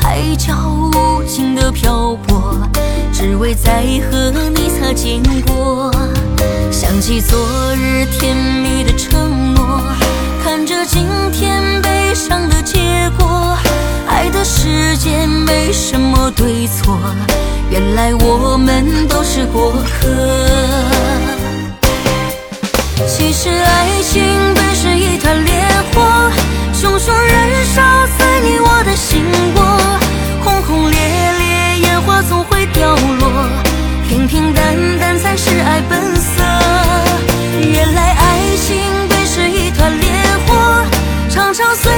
海角无尽的漂泊只为再和你擦肩过想起昨日甜蜜的承诺看着今天悲伤的结果爱的世界没什么对错原来我们都是过客。其实长长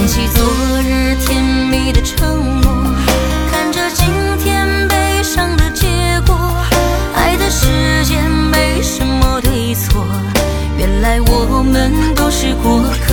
想起昨日甜蜜的承诺，看着今天悲伤的结果，爱的世界没什么对错，原来我们都是过客。